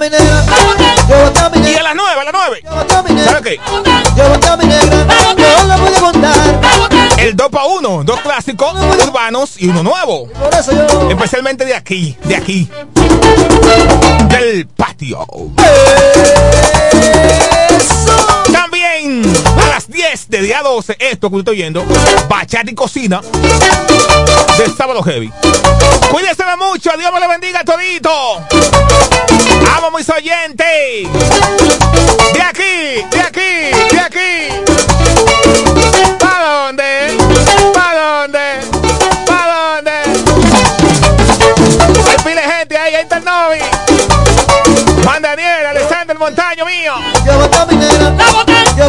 Y a las 9, a las 9. ¿Sabes qué? El 2 para 1, dos clásicos urbanos y uno nuevo. Especialmente de aquí, de aquí. Del patio. A las 10 de día 12, esto que estoy viendo, Bachata y Cocina de Sábado Heavy. Cuídense mucho, Dios me lo bendiga todito. Vamos, mis oyentes. De aquí, de aquí, de aquí. ¿Para dónde? ¿Para dónde? ¿Para dónde? Hay pile gente ahí, ahí está el Novi. Juan Daniel, Alexander Montaño mío.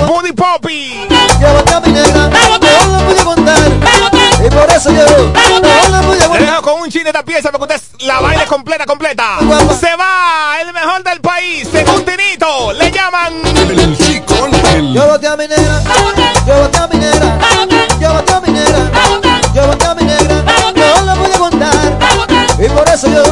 Moody Poppy. Llévate a mi nena. No lo pude contar. Y por eso yo no lo pude Le contar. dejo con un chin de esta pieza para que usted la baile completa, completa. Se va el mejor del país, según Tinito. Le llaman. El chico Ángel. Llévate a mi nena. Llévate a mi nena. Llévate a mi nena. Llévate a mi nena. No lo pude contar. Y por eso yo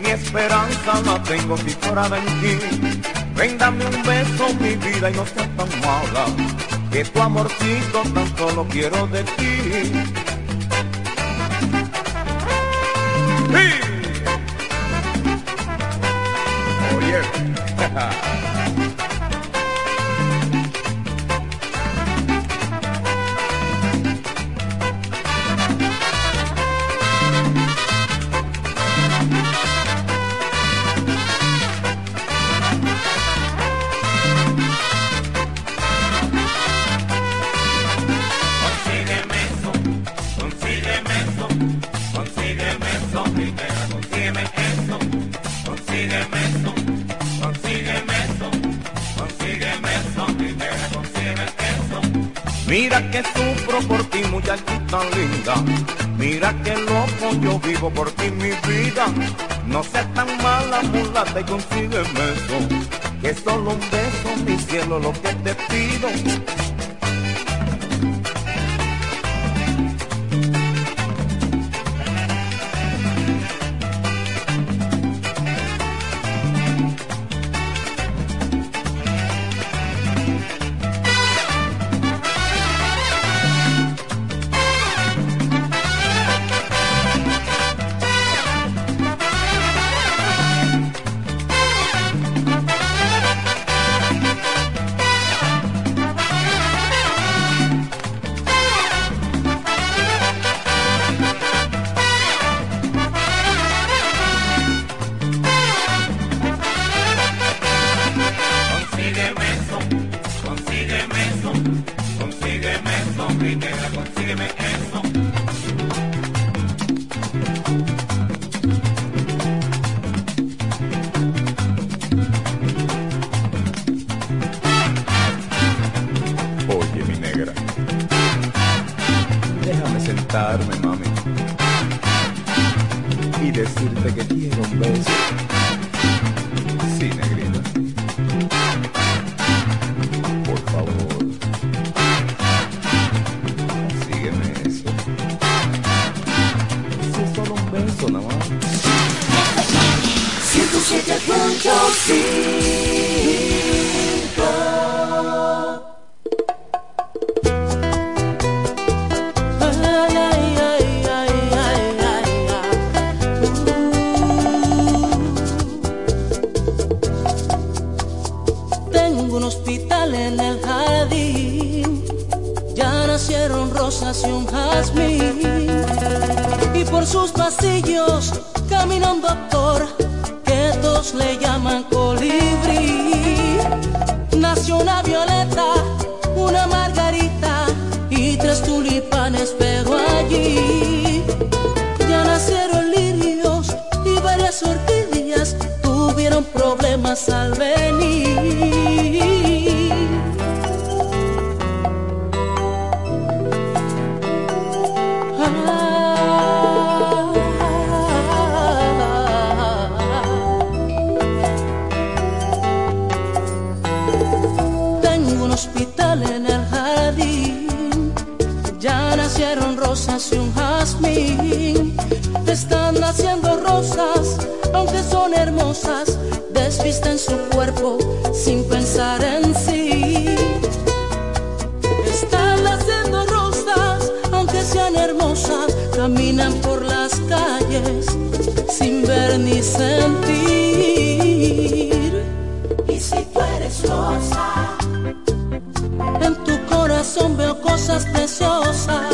mi esperanza la tengo cifrada en ti. Vendame un beso mi vida y no seas tan mala, que tu amorcito tan solo quiero de ti. ¡Sí! Oh, yeah. por ti, muchachita tan linda. Mira que loco yo vivo por ti, mi vida. No seas tan mala, mulata, y consígueme eso. Que solo un beso, mi cielo, lo que te pido. caminan por las calles sin ver ni sentir. Y si tú eres rosa, en tu corazón veo cosas preciosas.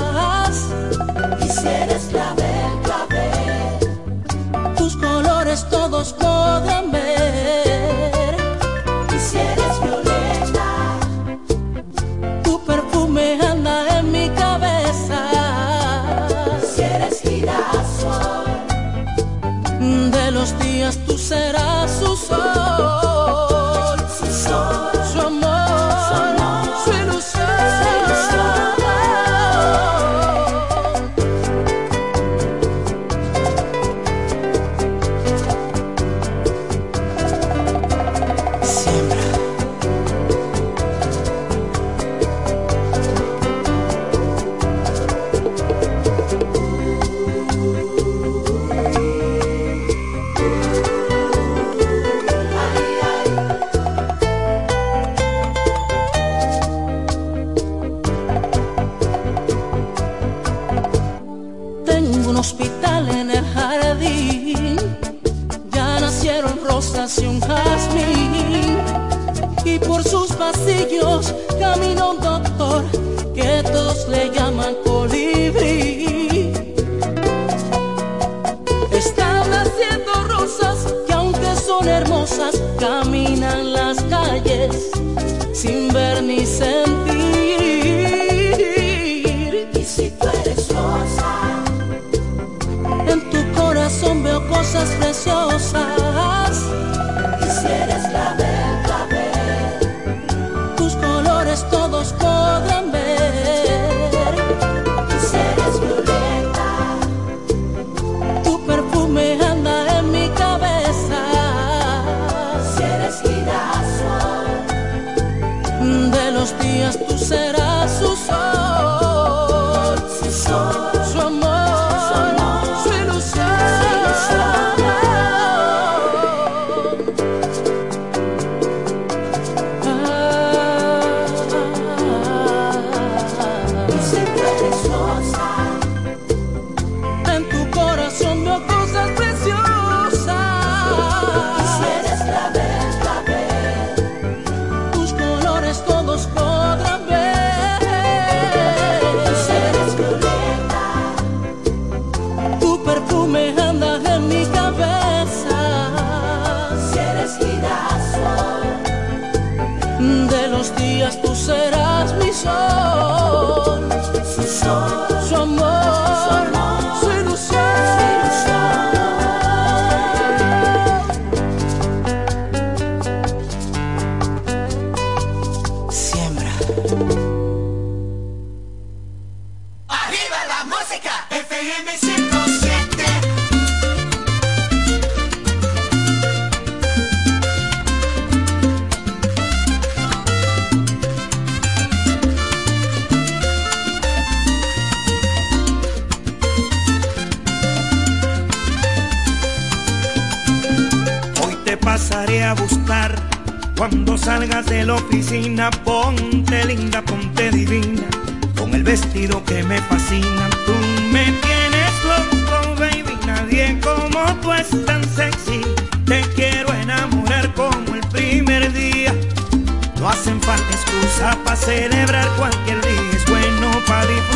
Falta excusas para celebrar cualquier día. Es bueno para disfrutar.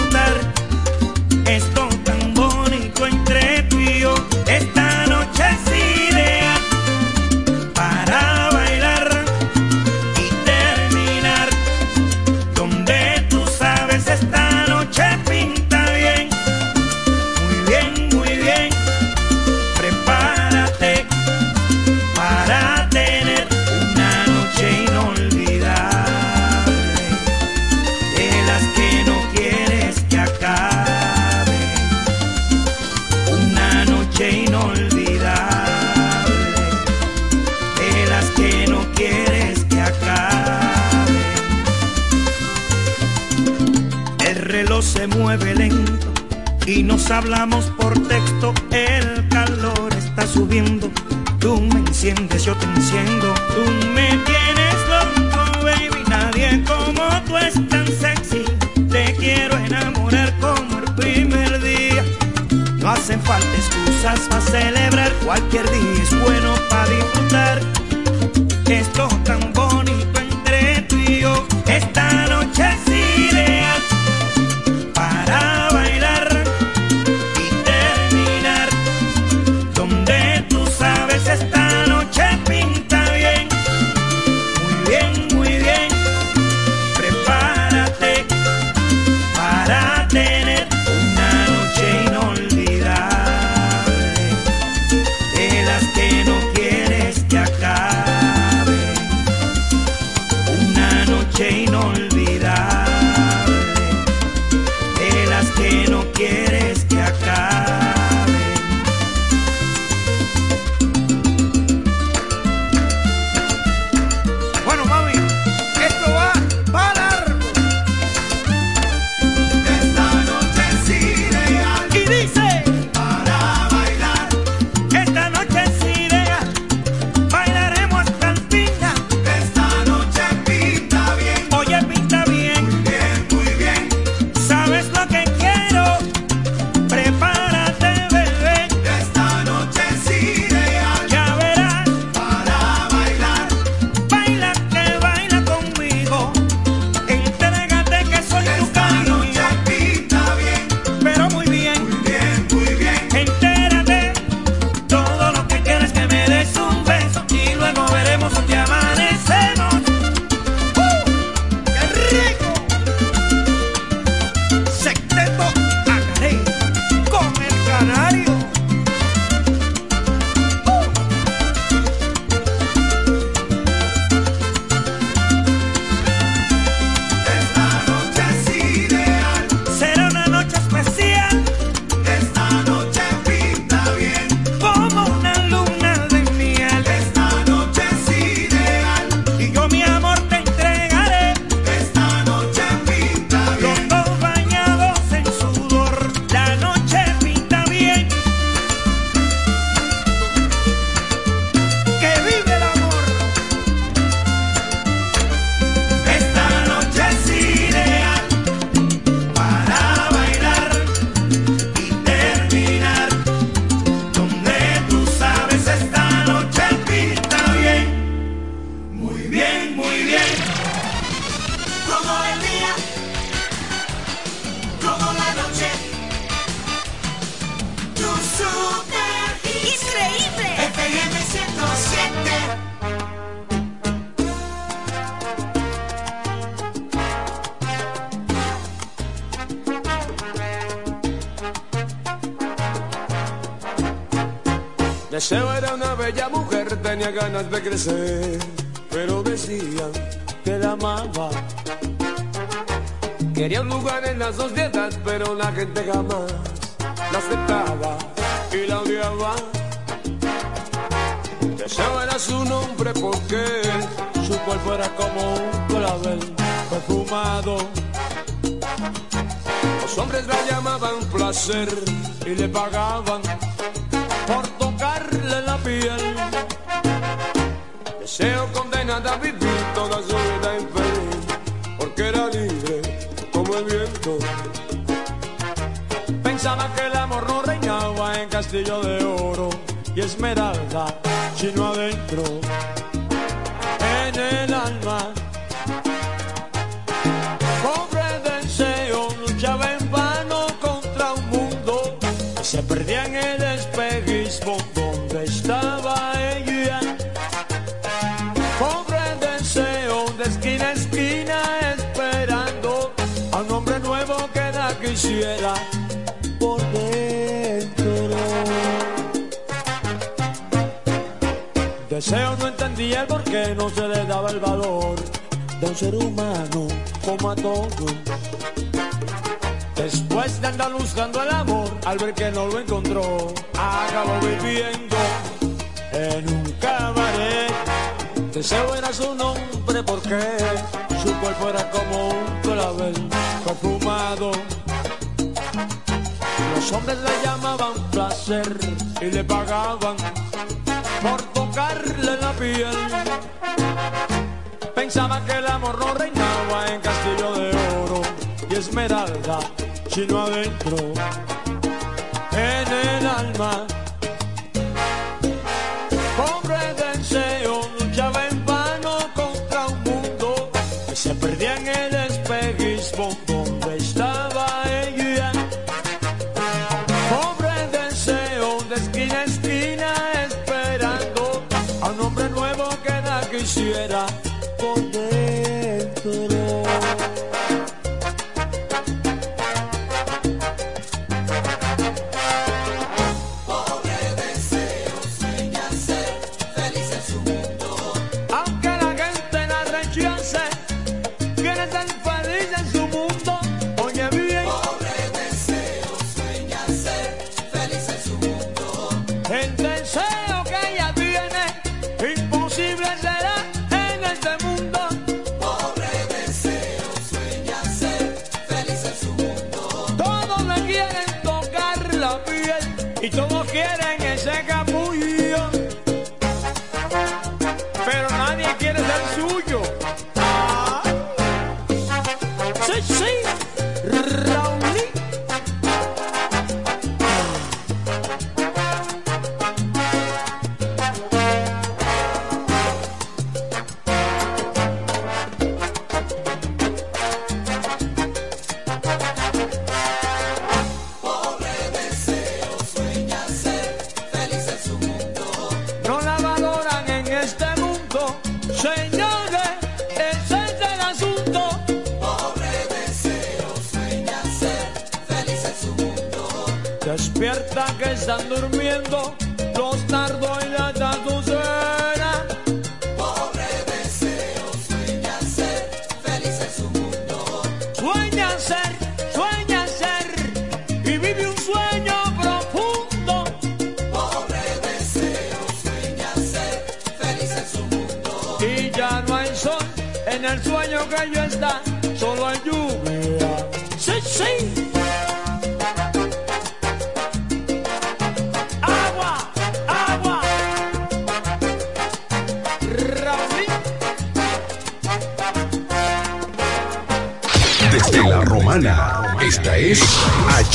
increíble. FM 107. Sheba era una bella mujer, tenía ganas de crecer, pero decía que la amaba. Quería un lugar en la sociedad, pero la gente jamás la aceptaba y la odiaba. Deseo era su nombre porque su cuerpo era como un clavel perfumado. Los hombres la llamaban placer y le pagaban por tocarle la piel. Deseo condenada a vivir toda su vida infeliz, porque era libre como el viento. Pensaba que el amor no reinaba en castillo de oro y esmeralda, sino adentro, en el alma. Pobre deseo luchaba en vano contra un mundo que se perdía en el espejismo donde estaba ella. Pobre deseo de esquina a esquina esperando a un hombre nuevo que la quisiera entendía por qué no se le daba el valor de un ser humano como a todos. Después de andar buscando el amor, al ver que no lo encontró, acabó viviendo en un cabaret. Deseo era su nombre porque su cuerpo era como un clavel perfumado. Los hombres le llamaban placer y le pagaban por tocarle la piel. Pensaba que el amor no reinaba en castillo de oro y esmeralda, sino adentro, en el alma. Despierta que están durmiendo los nardos y las azucenas. Pobre deseo, sueña ser feliz en su mundo. Sueña ser, sueña ser y vive un sueño profundo. Pobre deseo, sueña ser feliz en su mundo. Y ya no hay sol en el sueño que yo está, solo hay lluvia. Sí, sí.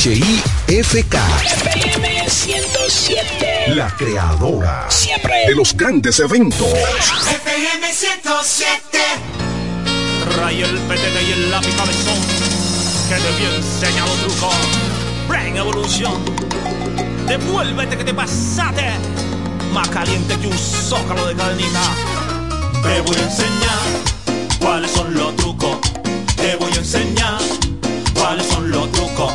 HIFK, FM 107. la creadora Siempre. de los grandes eventos. FM 107. Ray el petete y el lápiz cabezón que te había enseñado truco. Brain Evolution. Devuélvete que te pasaste. Más caliente que un zócalo de cadenita. Te voy a enseñar cuáles son los trucos. Te voy a enseñar cuáles son los trucos.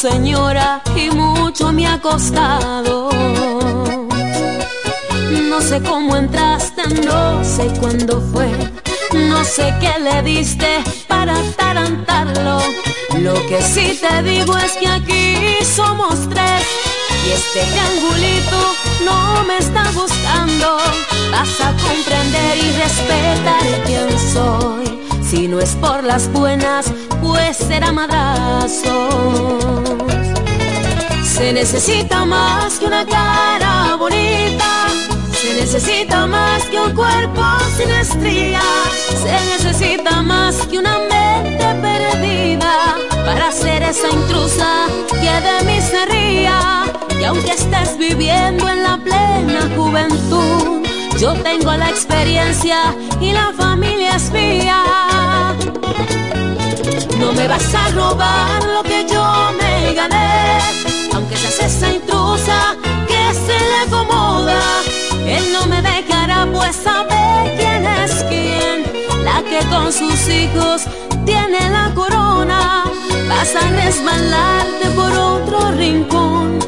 Señora y mucho me ha costado. No sé cómo entraste, no sé cuándo fue. No sé qué le diste para atarantarlo. Lo que sí te digo es que aquí somos tres. Y este triangulito no me está gustando. Vas a comprender y respetar quién soy. Si no es por las buenas, pues será madrazo. Se necesita más que una cara bonita. Se necesita más que un cuerpo sin estrías. Se necesita más que una mente perdida para ser esa intrusa que de mí se. Y aunque estés viviendo en la plena juventud, yo tengo la experiencia y la familia es mía. No me vas a robar lo que yo me gané, aunque seas esa intrusa que se le acomoda. Él no me dejará, pues sabe quién es quién, la que con sus hijos tiene la corona. Vas a resbalarte por otro rincón,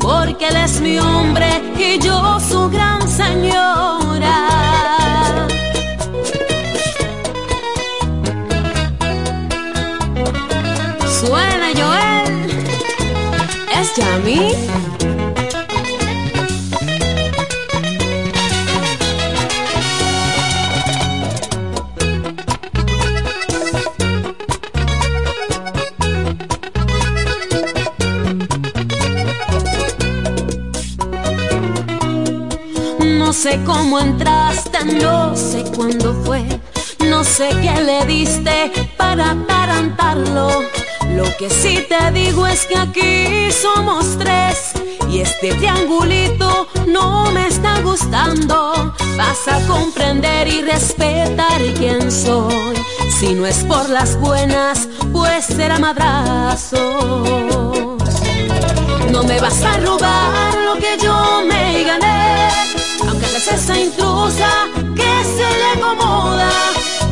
porque él es mi hombre y yo su gran señora. Entraste, no sé cuándo fue, no sé qué le diste para atarantarlo. Lo que sí te digo es que aquí somos tres y este triangulito no me está gustando. Vas a comprender y respetar quién soy. Si no es por las buenas, pues será madrazo. No me vas a robar intrusa que se le acomoda.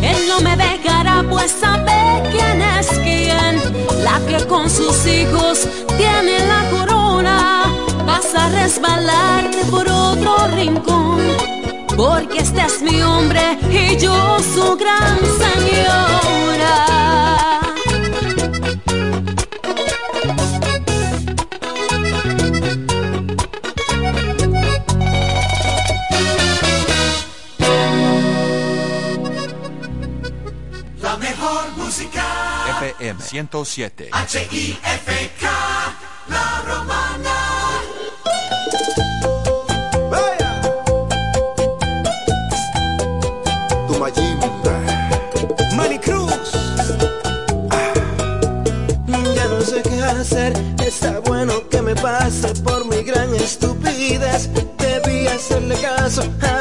Él no me dejará, pues sabe quién es quién. La que con sus hijos tiene la corona. Vas a resbalarte por otro rincón. Porque este es mi hombre y yo su gran señora. AM 107. HIFK, la romana. Vaya. Tumayimba. Maricruz. Ah. Ya no sé qué hacer. Está bueno que me pase por mi gran estupidez. Debí hacerle caso a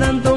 que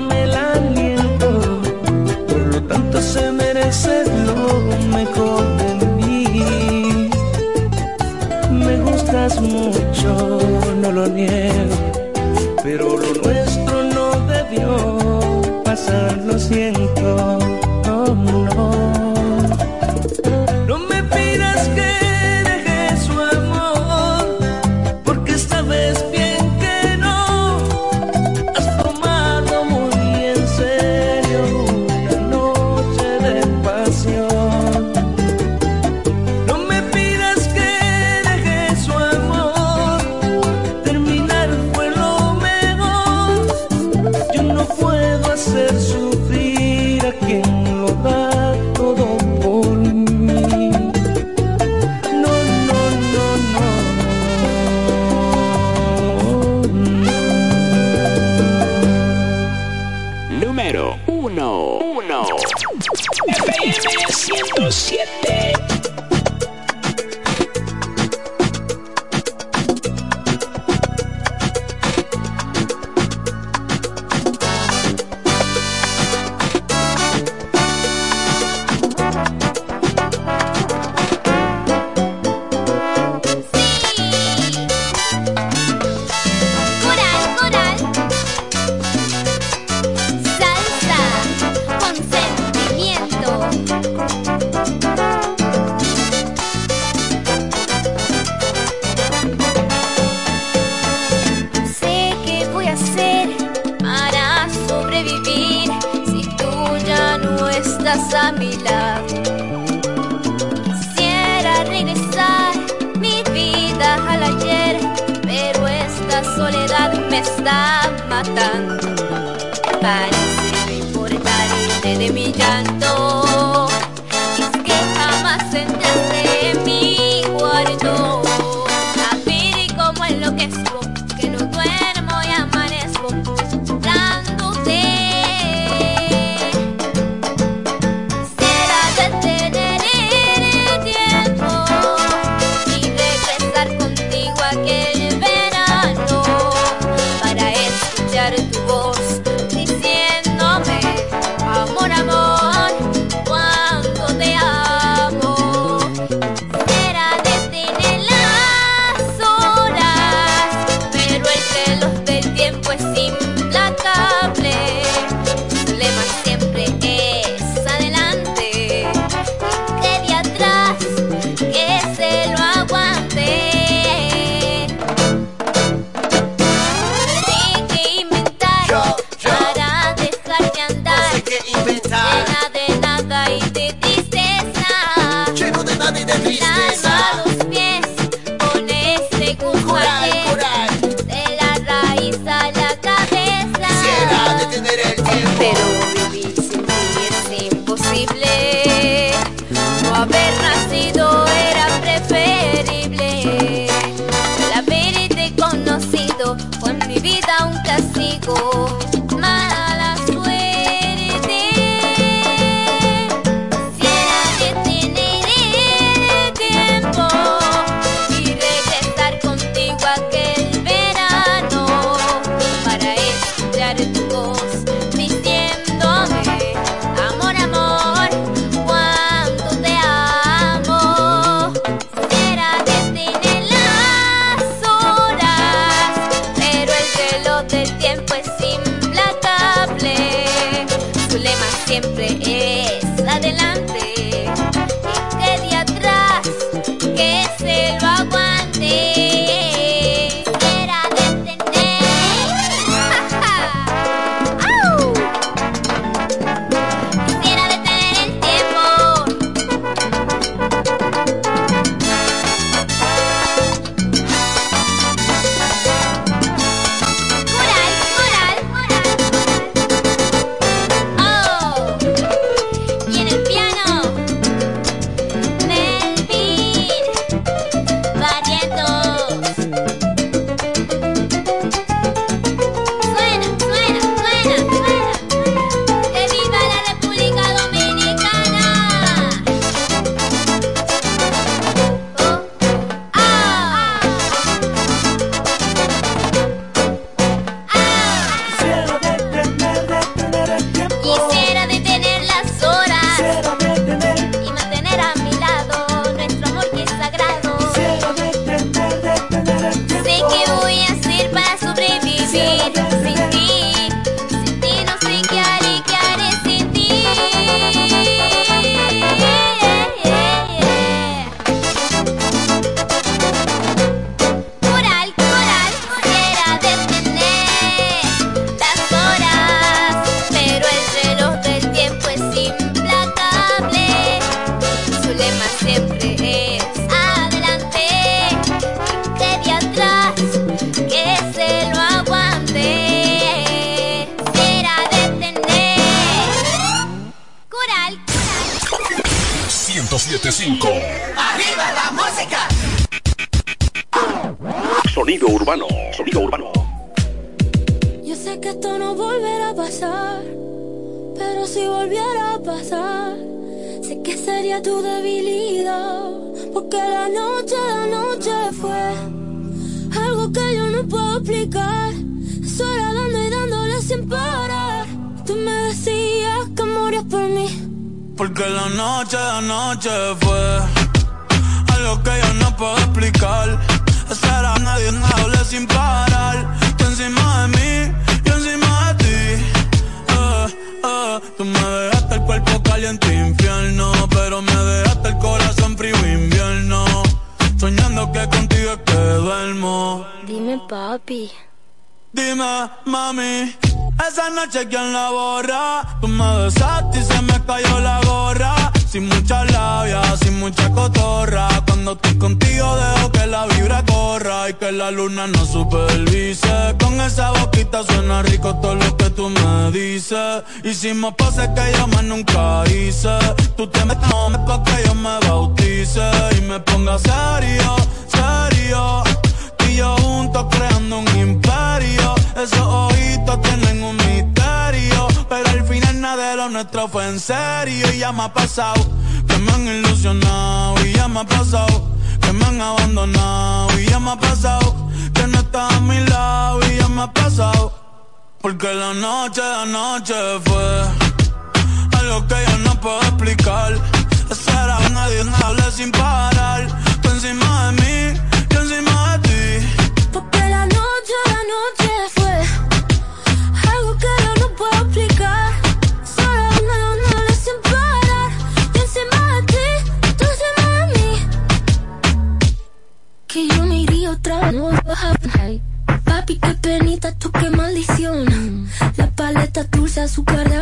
azúcar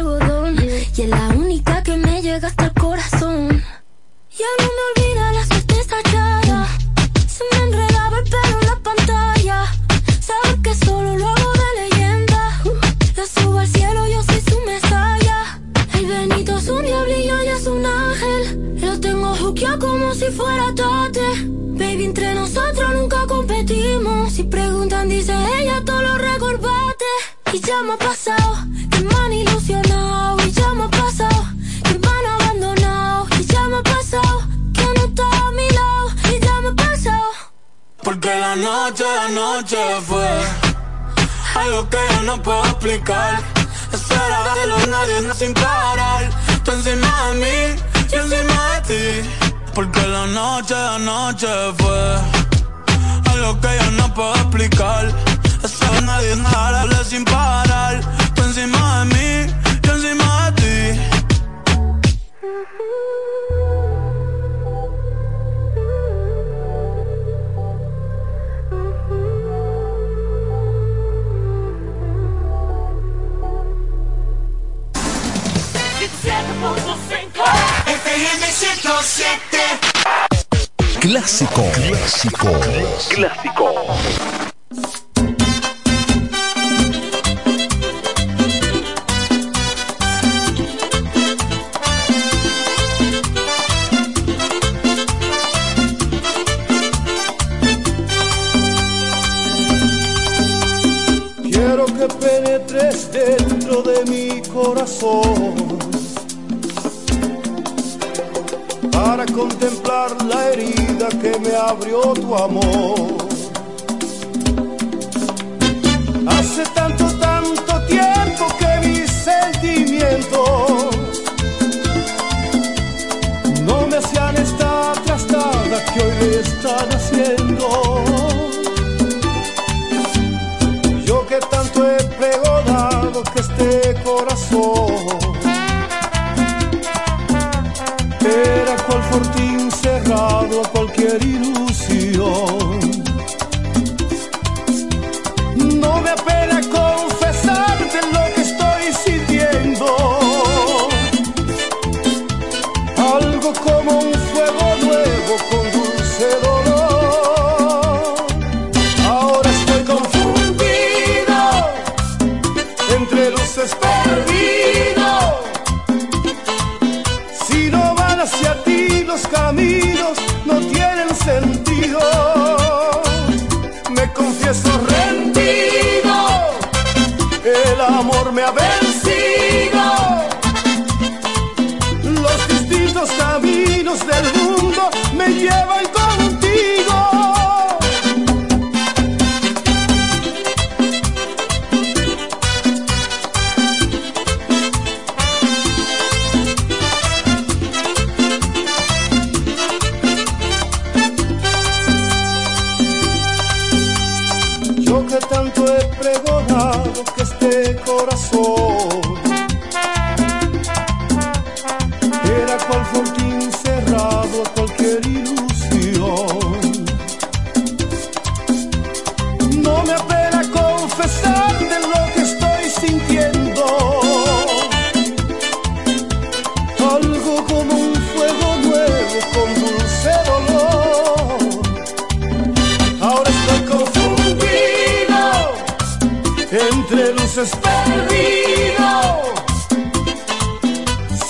países.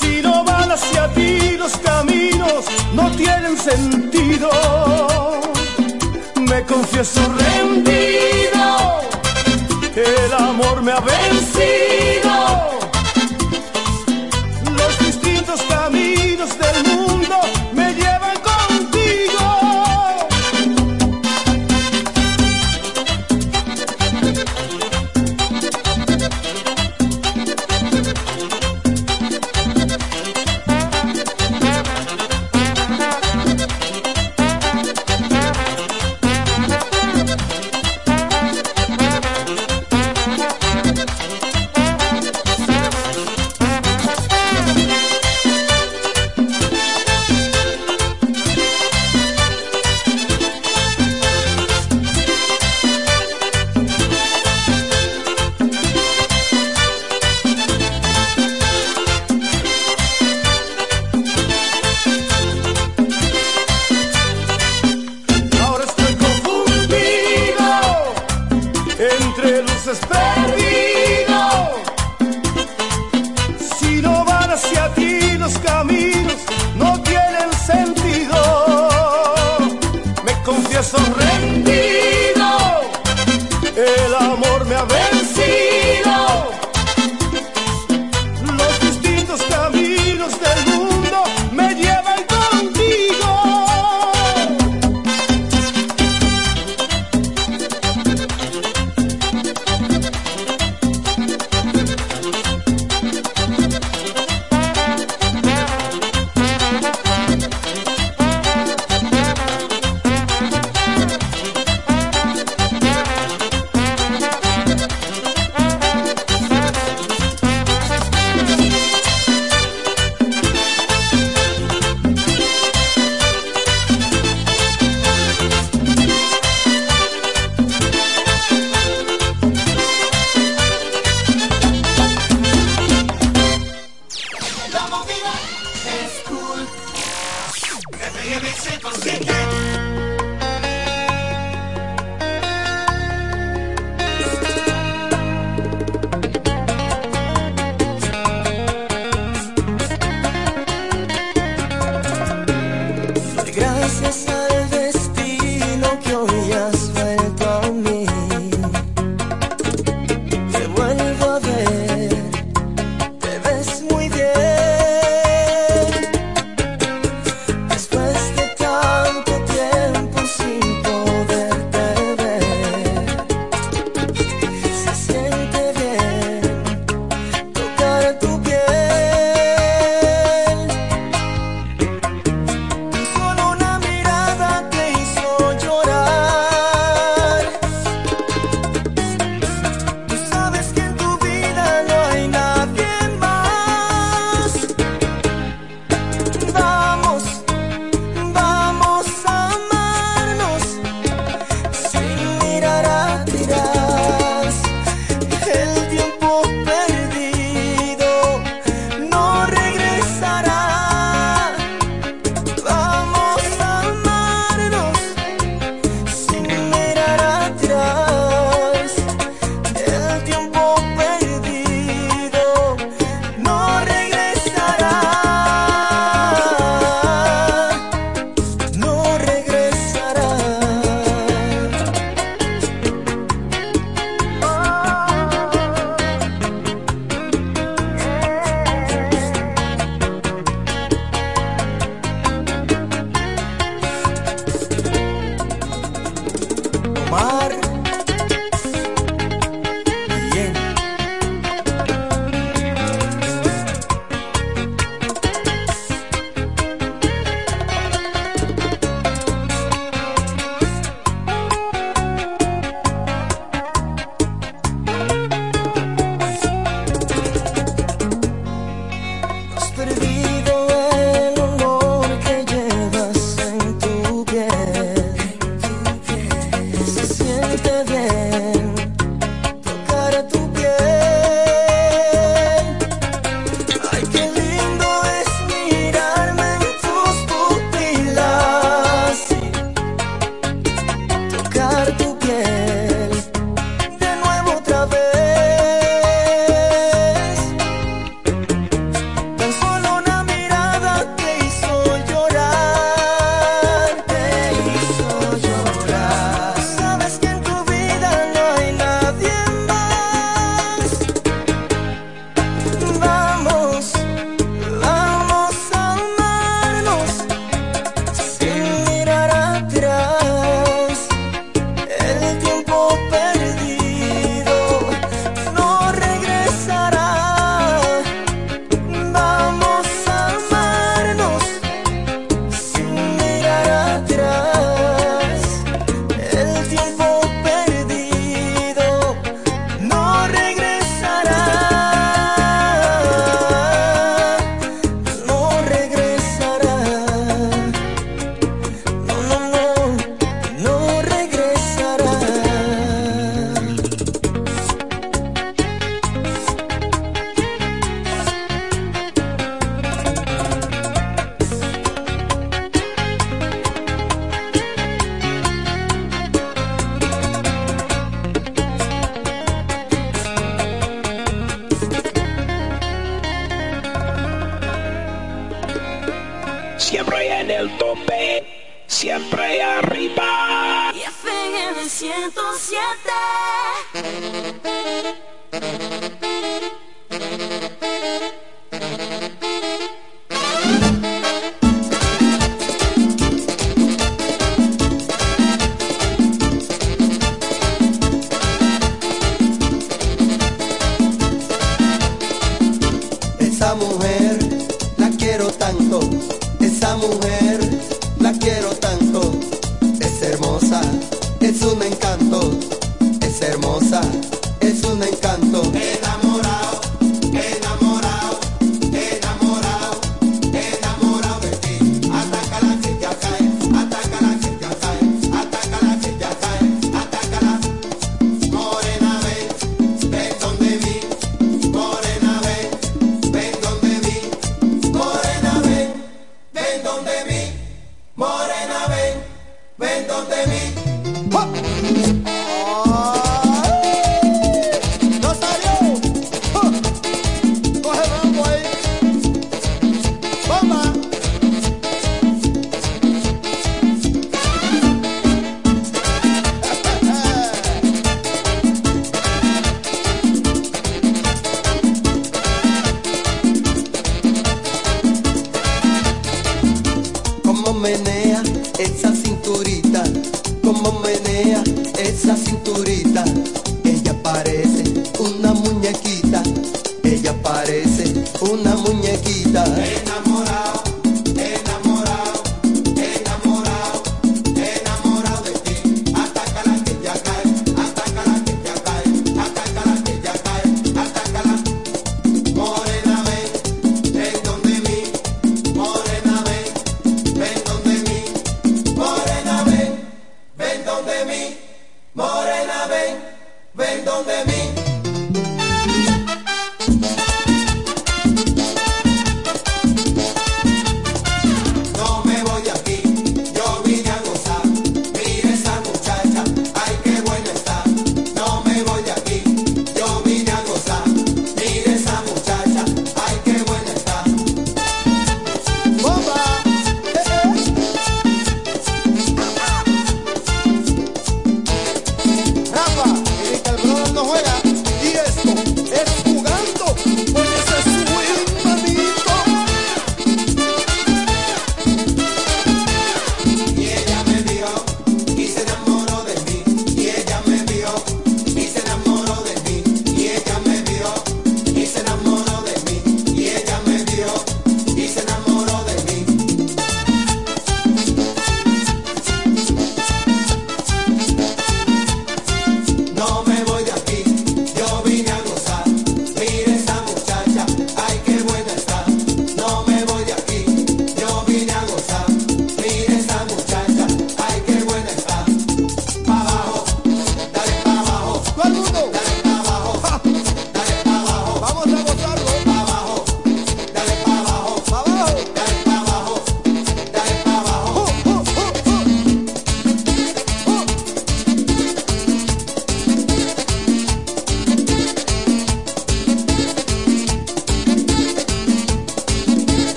Si no van hacia ti los caminos, no tienen sentido. Me confieso rendido, el amor me ha vencido.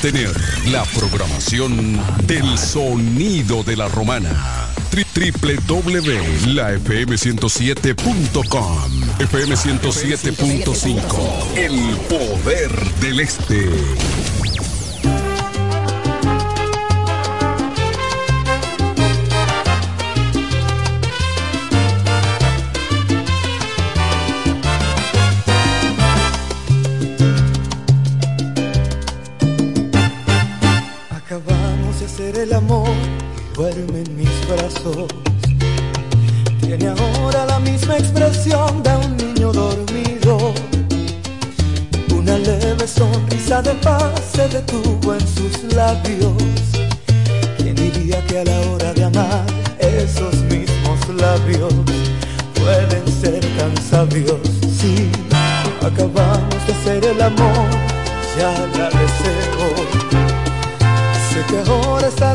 tener la programación del sonido de la romana. Www.lafm107.com FM107.5 El poder del este. que tuvo en sus labios. ¿Quién diría que a la hora de amar esos mismos labios pueden ser tan sabios? Sí, acabamos de hacer el amor, ya la deseo. Sé que ahora está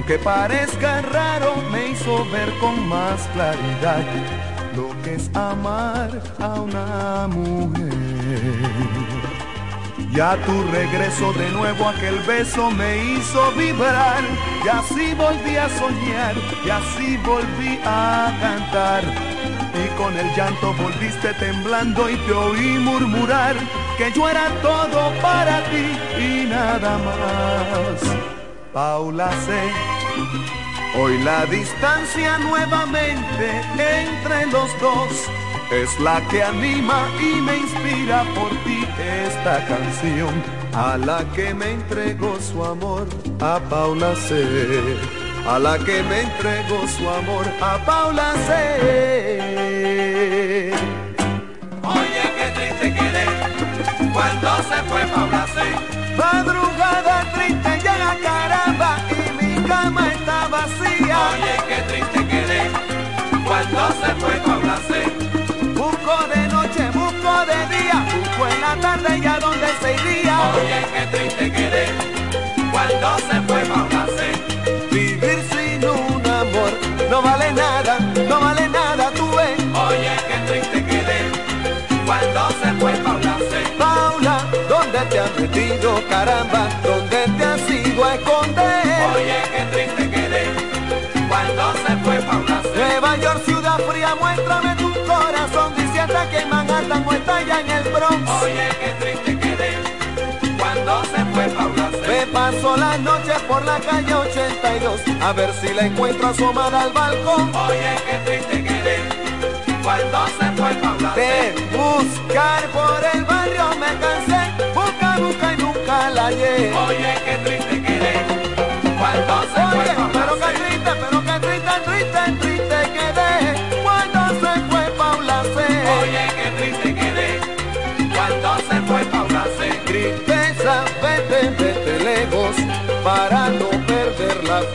aunque parezca raro, me hizo ver con más claridad lo que es amar a una mujer. Y a tu regreso de nuevo aquel beso me hizo vibrar Y así volví a soñar, y así volví a cantar Y con el llanto volviste temblando y te oí murmurar Que yo era todo para ti y nada más Paula C. Hoy la distancia nuevamente entre los dos es la que anima y me inspira por ti esta canción a la que me entregó su amor a Paula C. A la que me entregó su amor a Paula C. cuando se fue Paula C. Busco de noche, busco de día, busco en la tarde y a dónde se iría. Oye, qué triste quedé cuando se fue C. Vivir sin un amor no vale nada, no vale nada, tú ves. Oye, qué triste quedé cuando se fue C. Paula, ¿dónde te has metido, caramba? Manhattan o está en el Bronx. Oye, qué triste quedé cuando se fue Paula. Me paso las noches por la calle 82 a ver si la encuentro asomada al balcón. Oye, qué triste quedé cuando se fue Paula. De buscar por el barrio me cansé, busca, busca y nunca la hallé. Oye, qué triste quedé cuando se fue Oye, Paula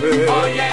perder la fe. Oye,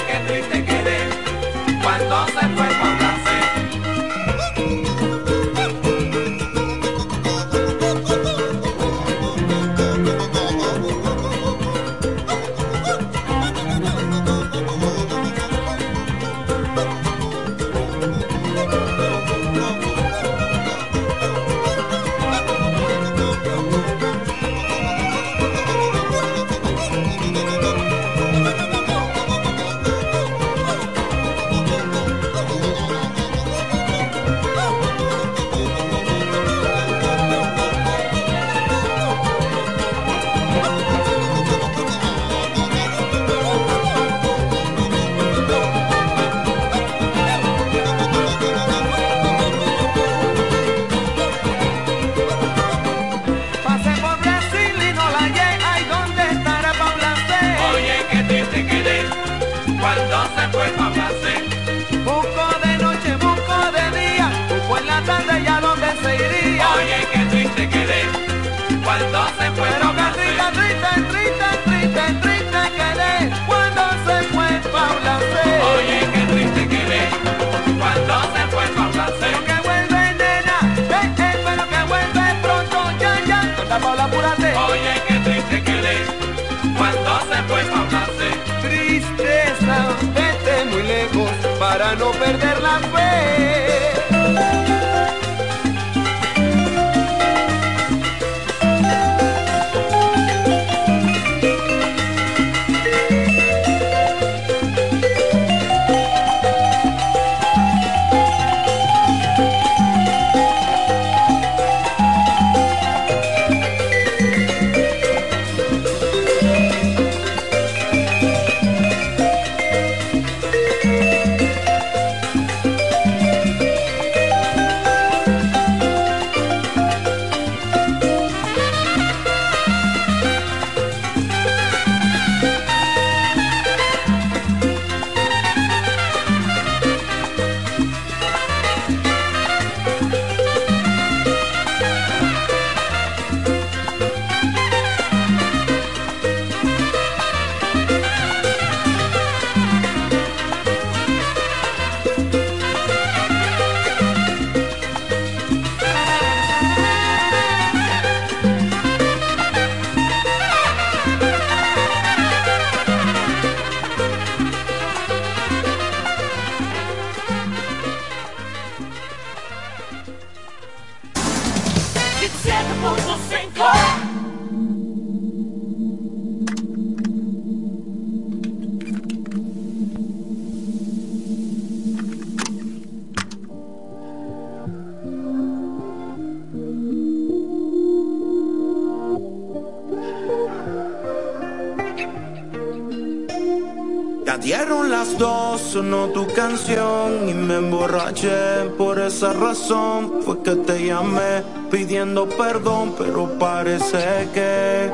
razón fue que te llamé pidiendo perdón, pero parece que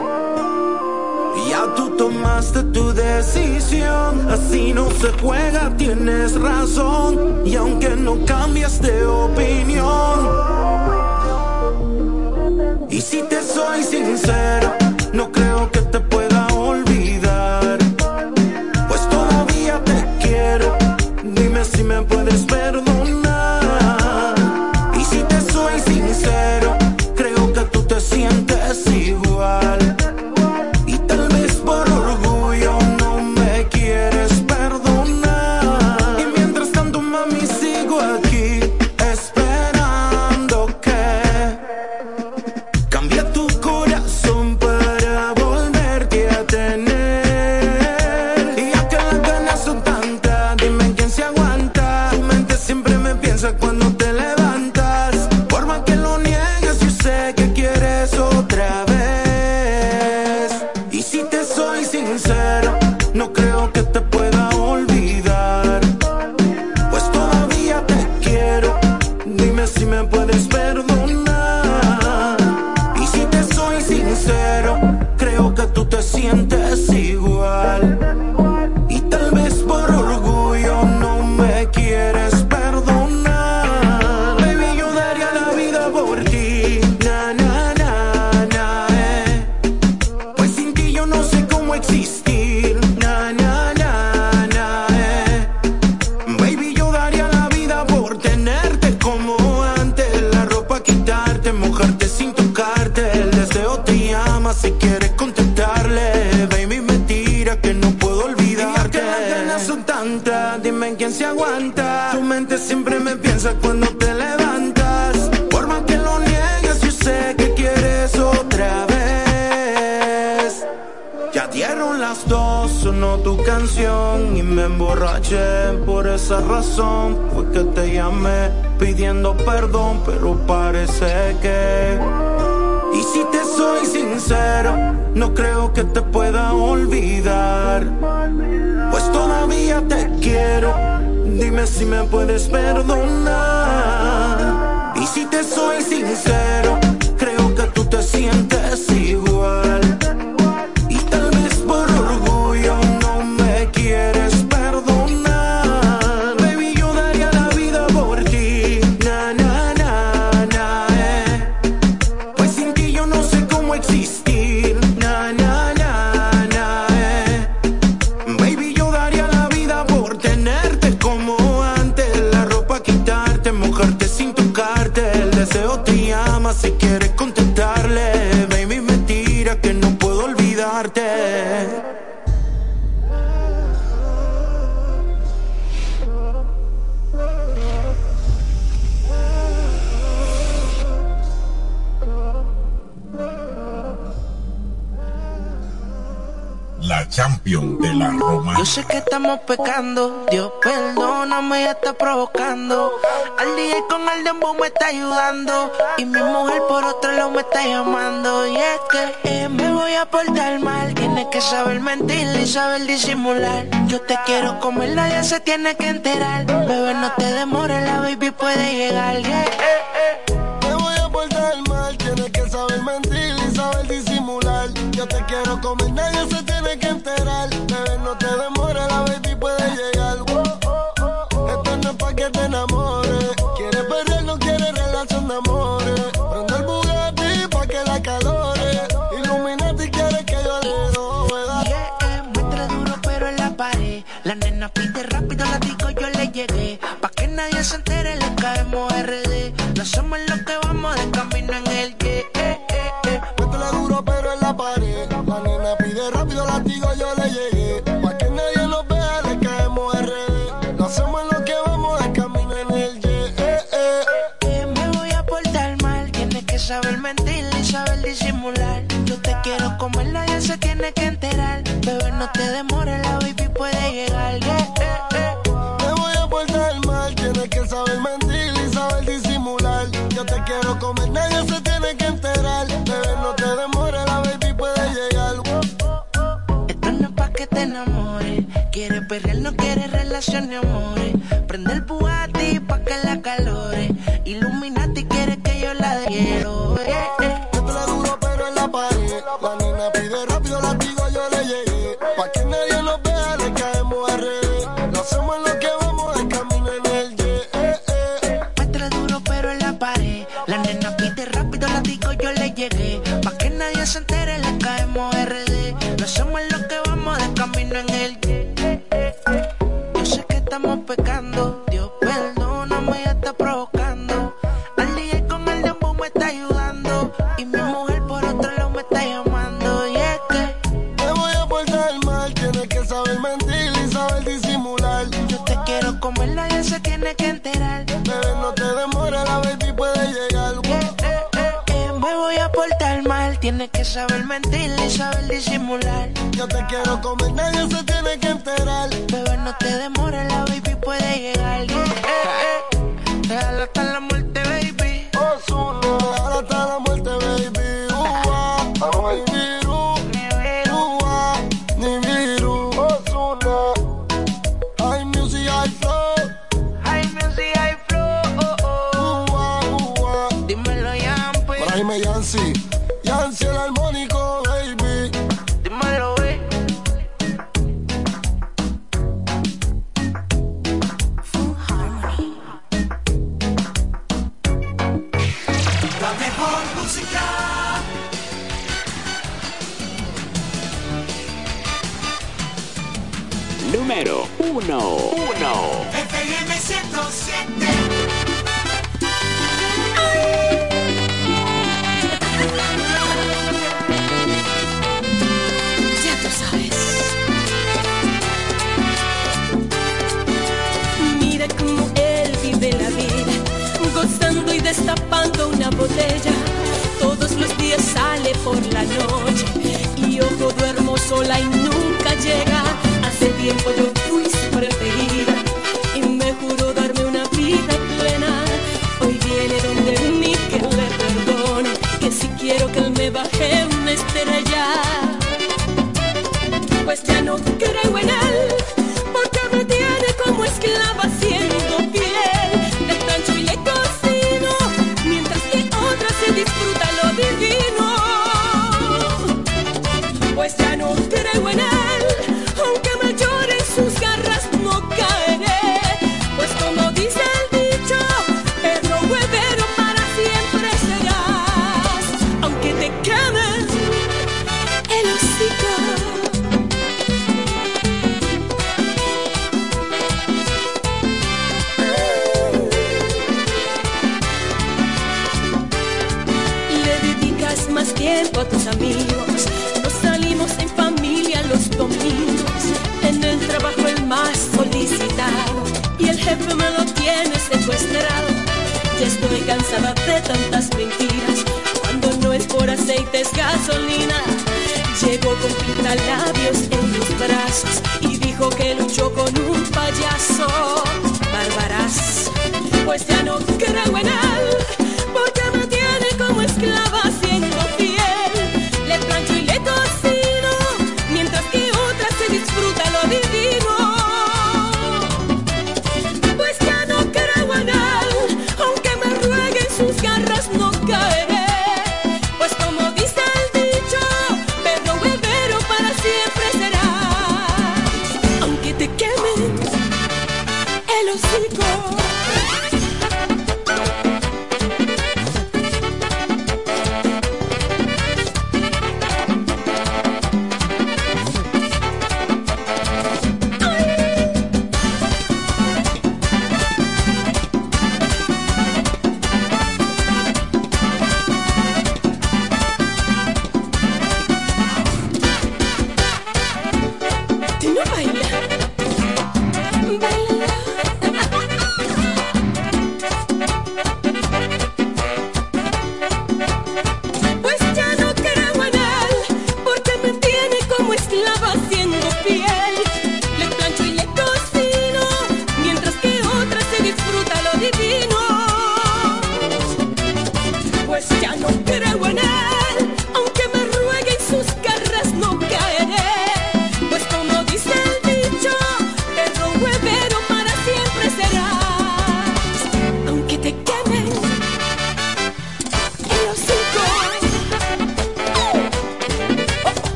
ya tú tomaste tu decisión. Así no se juega, tienes razón. Y aunque no cambias de opinión, y si te soy sincero, no creo que te perrear no quiere relaciones, amores. Prende el buati pa' que la calore. Illuminati quiere quiero comer. Ya estoy cansada de tantas mentiras. Cuando no es por aceite es gasolina. Llegó con pintalabios en los brazos y dijo que luchó con un payaso. Barbarás, pues ya no creo en porque me tiene como esclava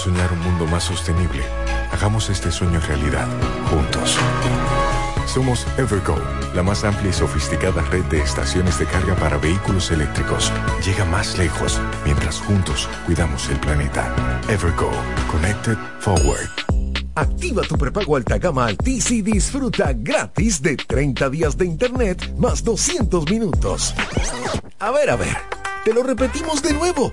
soñar un mundo más sostenible, hagamos este sueño realidad, juntos. Somos Evergo, la más amplia y sofisticada red de estaciones de carga para vehículos eléctricos. Llega más lejos mientras juntos cuidamos el planeta. Evergo, Connected Forward. Activa tu prepago alta gama Altis y disfruta gratis de 30 días de internet más 200 minutos. A ver, a ver. Te lo repetimos de nuevo.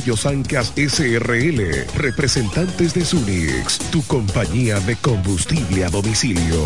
Sancas SRL, representantes de Sunix, tu compañía de combustible a domicilio.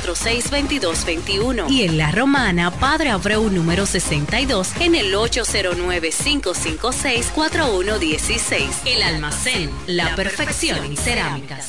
246-2221. Y en La Romana, Padre Abreu número 62, en el 809-556-4116. El almacén, la perfección en cerámicas.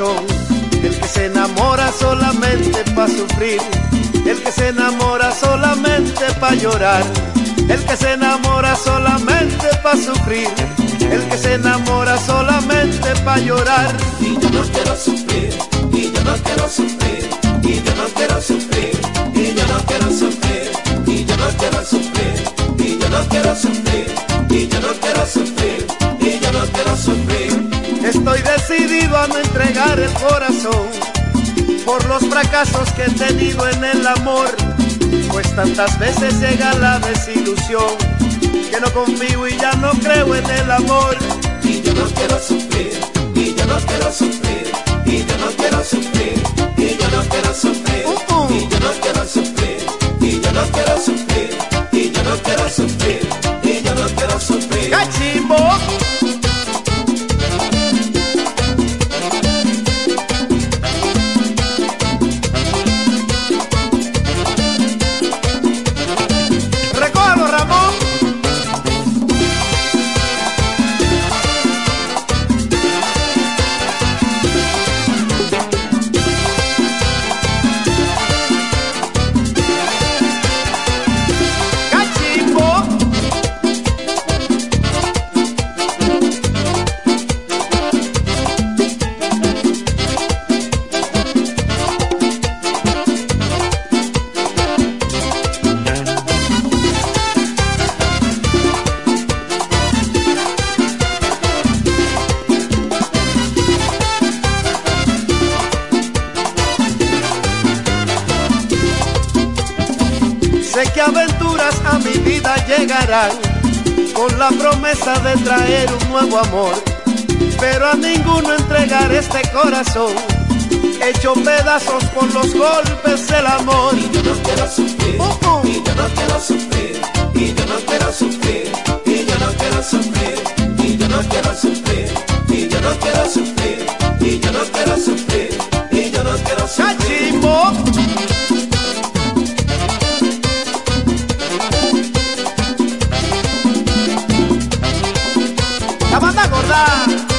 Corazón. El que se enamora solamente para sufrir. El que se enamora solamente para llorar. El que se enamora solamente para sufrir. el que se enamora solamente para llorar. Y yo no quiero sufrir, y yo no quiero sufrir, y yo no quiero sufrir, y yo no quiero sufrir, y yo no quiero sufrir, y yo no quiero sufrir, y yo no quiero sufrir, y yo no quiero sufrir. Estoy decidido a no entregar el corazón por los fracasos que he tenido en el amor, pues tantas veces llega la desilusión que no confío y ya no creo en el amor. Y yo no quiero sufrir, y yo no quiero sufrir, y yo no quiero sufrir, y yo no quiero sufrir, y yo no quiero sufrir, y yo no quiero sufrir, con la promesa de traer un nuevo amor, pero a ninguno entregar este corazón hecho pedazos por los golpes del amor. Y yo no quiero sufrir, y yo no quiero sufrir, y yo no quiero sufrir, y yo no quiero sufrir, y yo no quiero sufrir, y yo no quiero sufrir, y yo no quiero sufrir, y yo no quiero sufrir. ¡Cachimbo! Bye.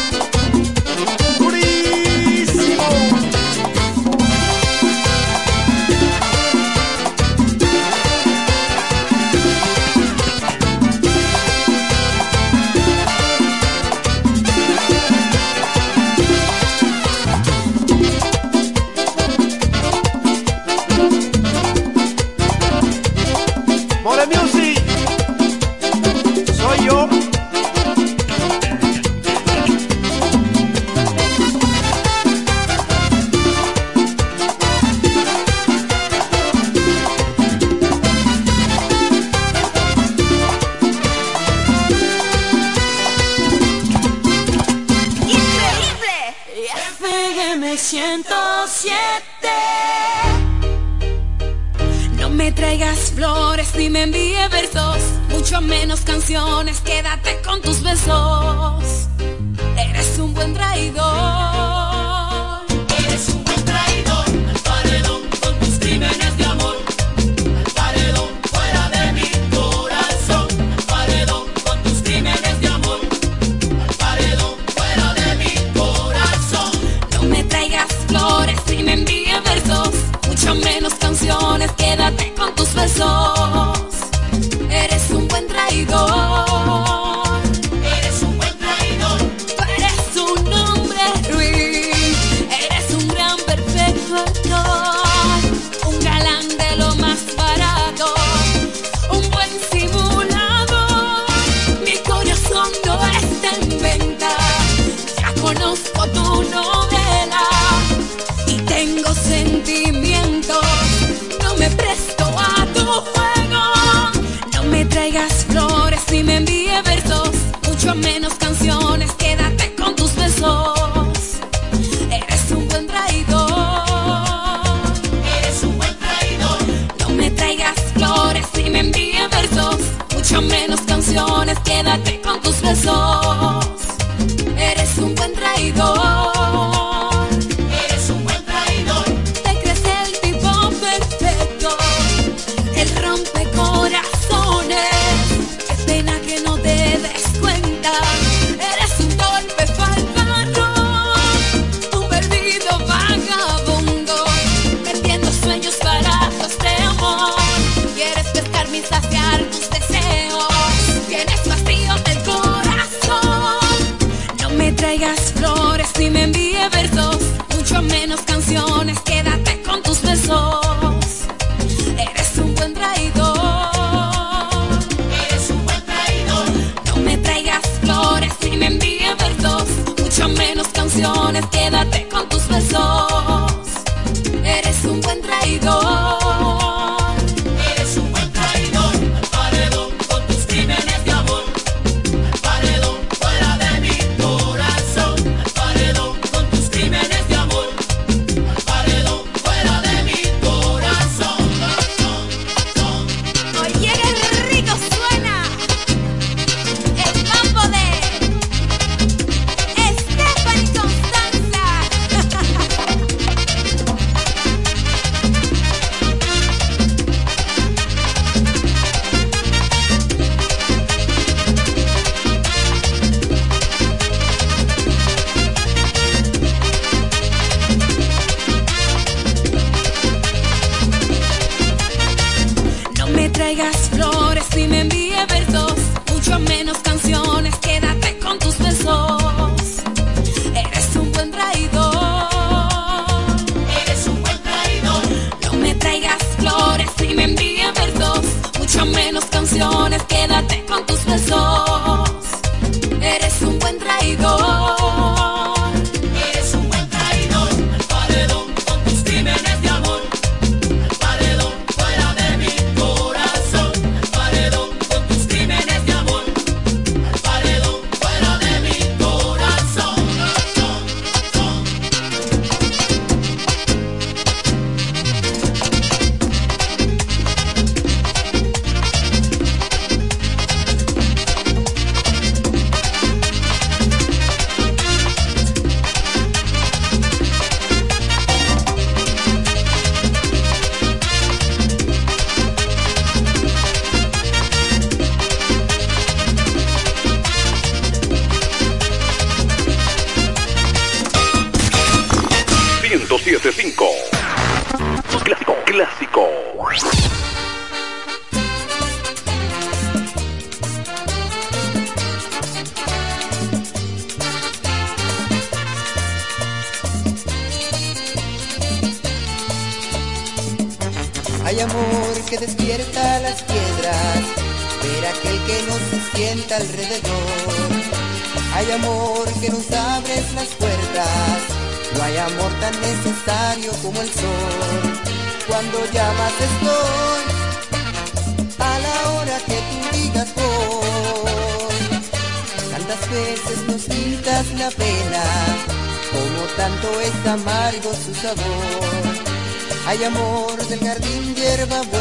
Menos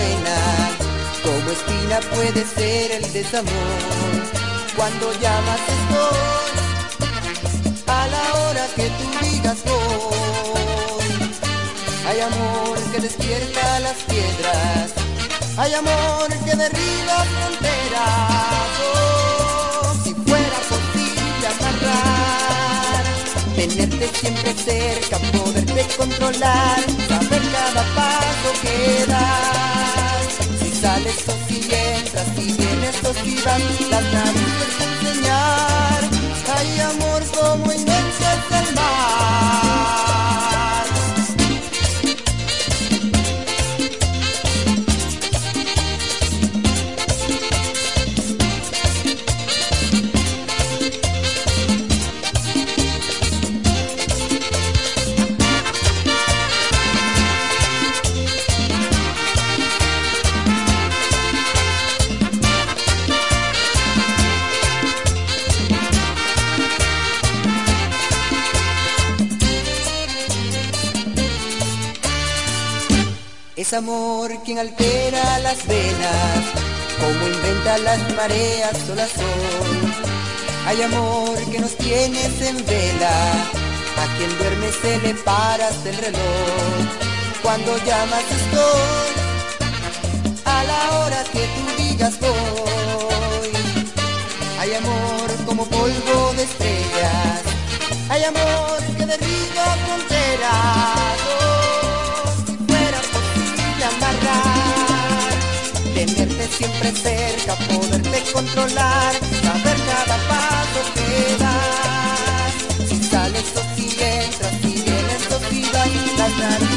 buena, como espina puede ser el desamor. Cuando llamas estoy, a la hora que tú digas voy. Hay amor que despierta las piedras, hay amor que derriba fronteras. Oh, tenerte siempre cerca, poderte controlar, saber cada paso que das. Si sales o si entras, si vienes o si vas, las narices enseñar. Hay amor como inmenso es mar. Es amor quien altera las venas, como inventa las mareas o. Hay amor que nos tienes en vela, a quien duerme se le paras el reloj. Cuando llamas estoy, a la hora que tú digas voy. Hay amor como polvo de estrellas, hay amor que derriba fronteras. Siempre cerca, poderte controlar, saber cada paso que das. Si sales o si entras, si vienes o si vas, las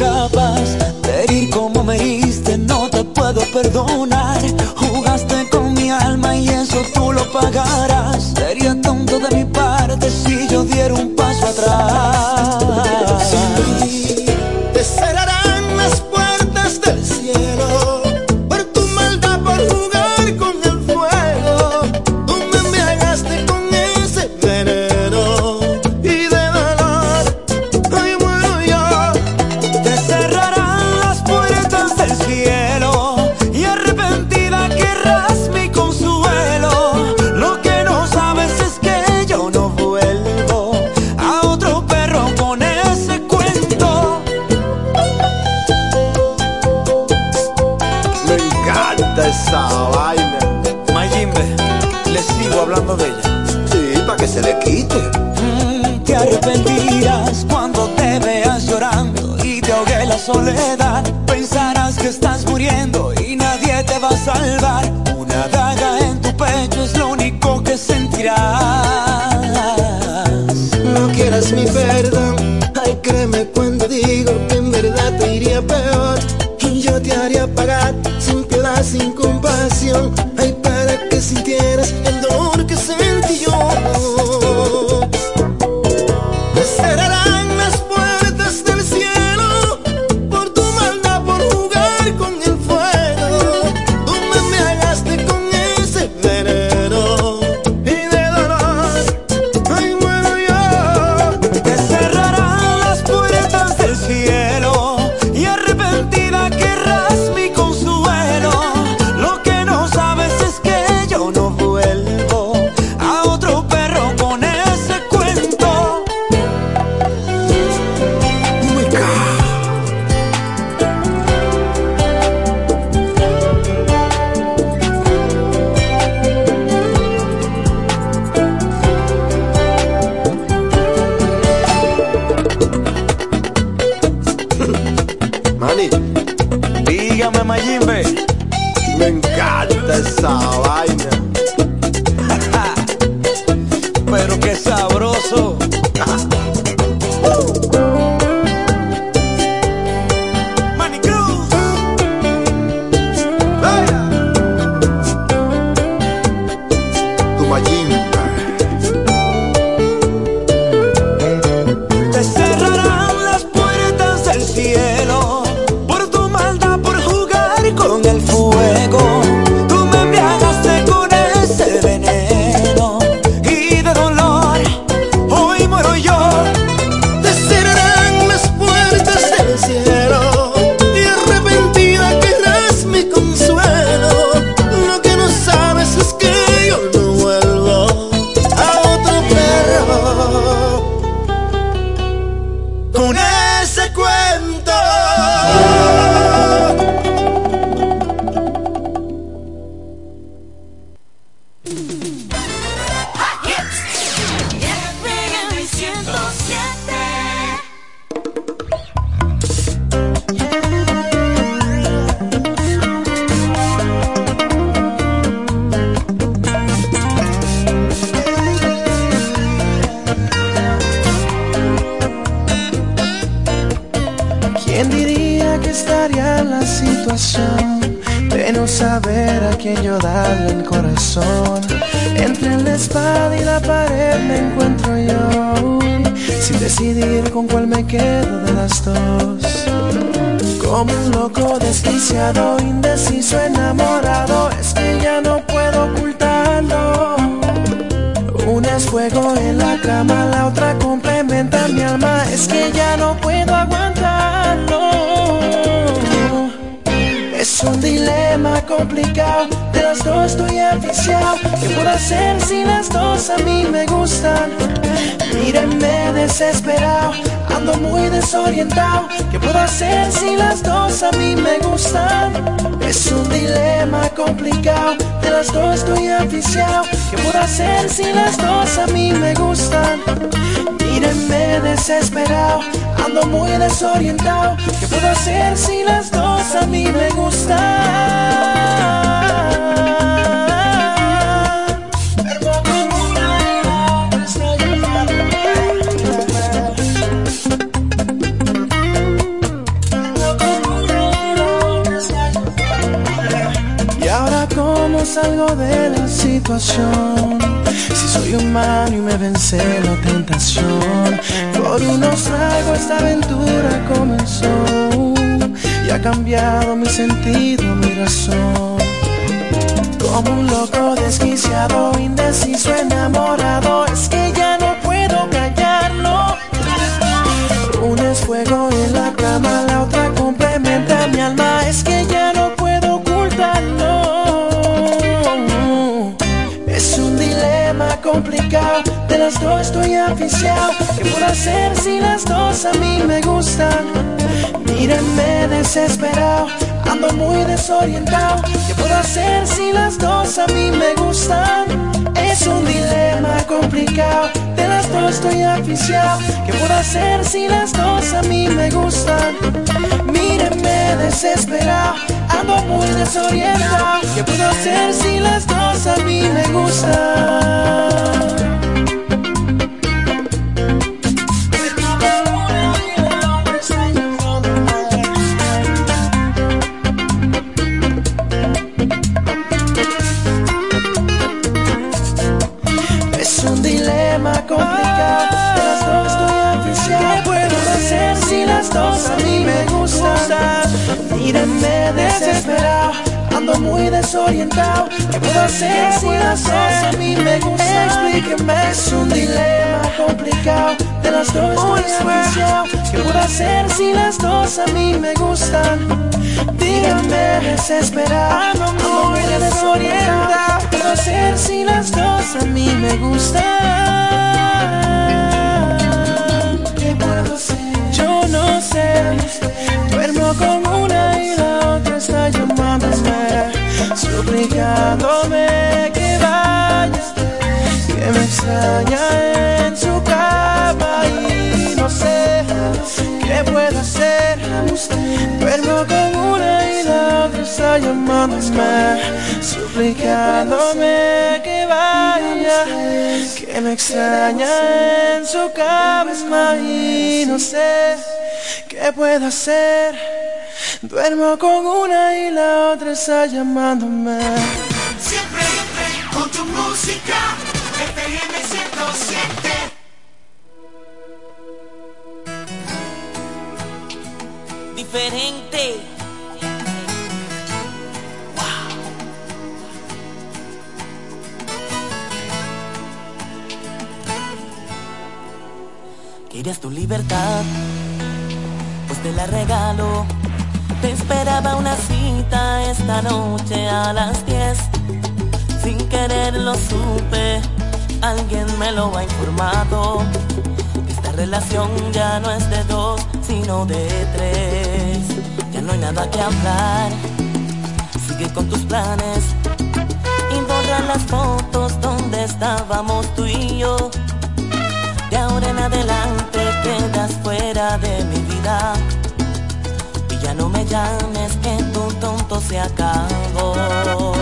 capaz de ir como me diste, no te puedo perdonar. Jugaste con mi alma y eso tú lo pagarás. encuentro yo Sin decidir con cuál me quedo de las dos. Como un loco desquiciado, indeciso, enamorado Es que ya no puedo ocultarlo. Una es fuego en la cama, la otra complementa mi alma Es que ya no puedo dilema complicado. De las dos estoy aficiado. ¿Qué puedo hacer si las dos a mí me gustan? Mírenme desesperado, ando muy desorientado. ¿Qué puedo hacer si las dos a mí me gustan? Es un dilema complicado, de las dos estoy aficiado. ¿Qué puedo hacer si las dos a mí me gustan? Mírenme desesperado ando muy desorientado. ¿Qué puedo hacer si las dos a mí me gustan? Y ahora cómo salgo de la situación Si soy humano y me vence la tentación Por unos tragos esta aventura comenzó Y ha cambiado mi sentido, mi razón. Como un loco desquiciado, indeciso, enamorado Es que ya no puedo callarlo. Una es fuego en la cama, la otra complementa mi alma Es que ya no puedo ocultarlo. Es un dilema complicado las dos estoy aficiado ¿Qué puedo hacer si las dos a mí me gustan? Mírenme desesperado Ando muy desorientado ¿Qué puedo hacer si las dos a mí me gustan? Es un dilema complicado De las dos estoy aficiado ¿Qué puedo hacer si las dos a mí me gustan? Mírenme desesperado Ando muy desorientado ¿Qué puedo hacer si las dos a mí me gustan? Desorientado ¿Qué puedo hacer si las dos a mí me gustan? Explíqueme. Es un dilema complicado. De las dos estoy aficiado. ¿Qué puedo hacer si las dos a mí me gustan? Díganme desesperado. Ando muy desorientado. ¿Qué puedo hacer si las dos a mí me gustan? ¿Qué puedo hacer? Yo no sé. Duermo con una y la otra está llamándome Suplicándome que vayas Que me extraña en su cama y no sé ¿Qué puedo hacer? Duermo con una y la otra está llamándome Suplicándome que vaya Que me extraña en su cama y no sé ¿Qué puedo hacer? Duermo con una y la otra está llamándome Siempre con tu música, FM 107. diferente. Querías tu libertad, pues te la regalo. Te esperaba una cita esta noche a las 10. Sin querer lo supe, alguien me lo ha informado. Esta relación ya no es de dos, sino de tres. Ya no hay nada que hablar. Sigue con tus planes y borra las fotos donde estábamos tú y yo. De ahora en adelante quedas fuera de mi vida. Ya no me llames que tu tonto se acabó.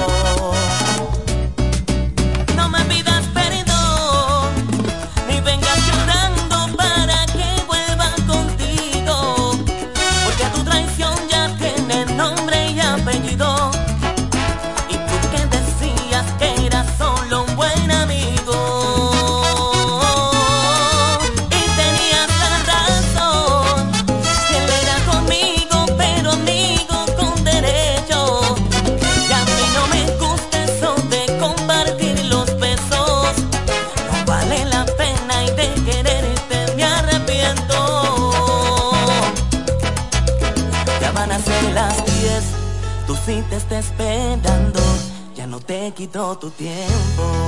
Tu tiempo.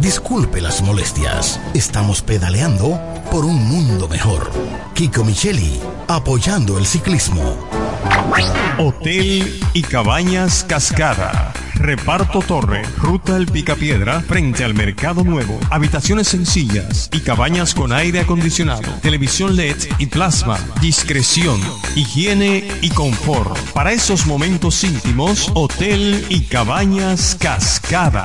disculpe las molestias. Estamos pedaleando por un mundo mejor. Kiko Micheli, apoyando el ciclismo. Hotel y Cabañas Cascada. Reparto Torre, Ruta El Picapiedra, frente al Mercado Nuevo. Habitaciones sencillas y cabañas con aire acondicionado, televisión LED y plasma. Discreción, higiene y confort. Para esos momentos íntimos, Hotel y Cabañas Cascada.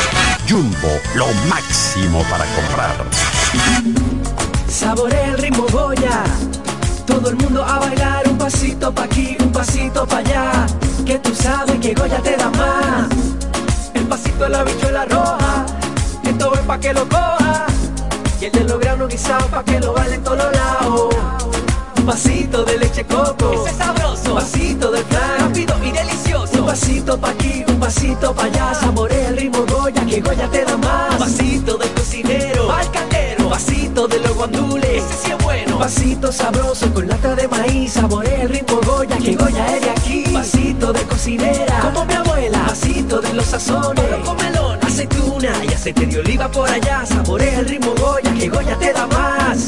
Jumbo, lo máximo para comprar. Saborea el ritmo Goya. Todo el mundo a bailar un pasito pa' aquí, un pasito pa' allá. Que tú sabes que Goya te da más. El pasito de la bichuela roja. Esto es pa' que lo coja. Y el de los granos guisados pa' que lo baile en todos lados. Un vasito de leche coco. Ese es sabroso. Vasito de flan. Rápido y delicioso. Un vasito pa' aquí, un vasito pa' allá. Saborea el ritmo Goya, que Goya te da más. Un vasito del cocinero. Un vasito de los guandules. Ese sí es bueno. Un vasito sabroso con lata de maíz. Saborea el ritmo Goya, que Goya es de aquí. Un vasito de cocinera. Como mi abuela. Un vasito de los sazones. Con melón, aceituna y aceite de oliva por allá. Saborea el ritmo Goya, que Goya te da más.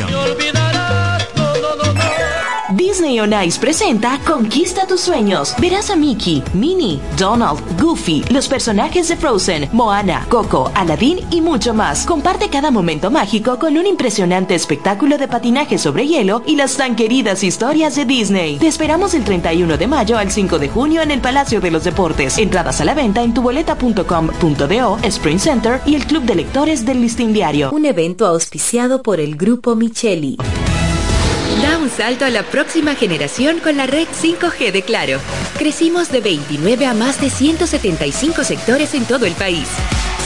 García. Disney on Ice presenta Conquista tus sueños. Verás a Mickey, Minnie, Donald, Goofy, los personajes de Frozen, Moana, Coco, Aladdin y mucho más. Comparte cada momento mágico con un impresionante espectáculo de patinaje sobre hielo y las tan queridas historias de Disney. Te esperamos el 31 de mayo al 5 de junio en el Palacio de los Deportes. Entradas a la venta en tuboleta.com.do, Spring Center y el Club de Lectores del Listín Diario. Un evento auspiciado por el Grupo Micheli. Da un salto a la próxima generación con la red 5G de Claro. Crecimos de 29 a más de 175 sectores en todo el país.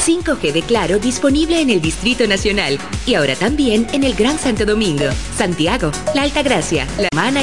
5G de Claro disponible en el Distrito Nacional y ahora también en el Gran Santo Domingo, Santiago, La Altagracia, La Mana